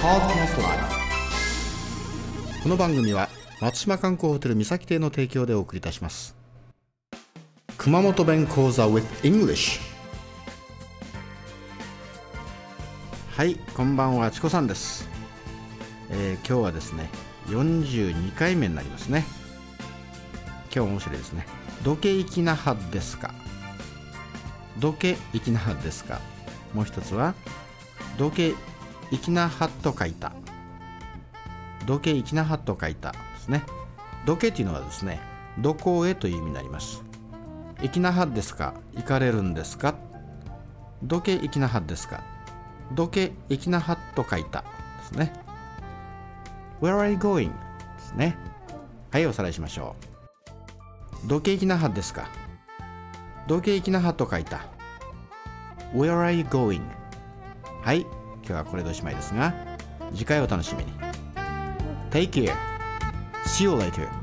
この番組は松島観光ホテル三崎邸の提供でお送りいたします。熊本弁講座 with English はいこんばんはチコさんです、えー今日はですね42回目になりますね。今日面白いですね。どけいきなはですか。どけいきなはですか。もう一つはどけいきなはと書いた。どけいきなはと書いたですね。どけっていうのはですねどこへという意味になります。いきなはですか？行かれるんですか？どけいきなはですか？どけいきなはと書いたですね。Where are you going? ですね。はいおさらいしましょう。どけいきなはですか？どけいきなはと書いた。Where are you going? はい今日はこれでおしまいですが次回お楽しみに。Take care. See you later.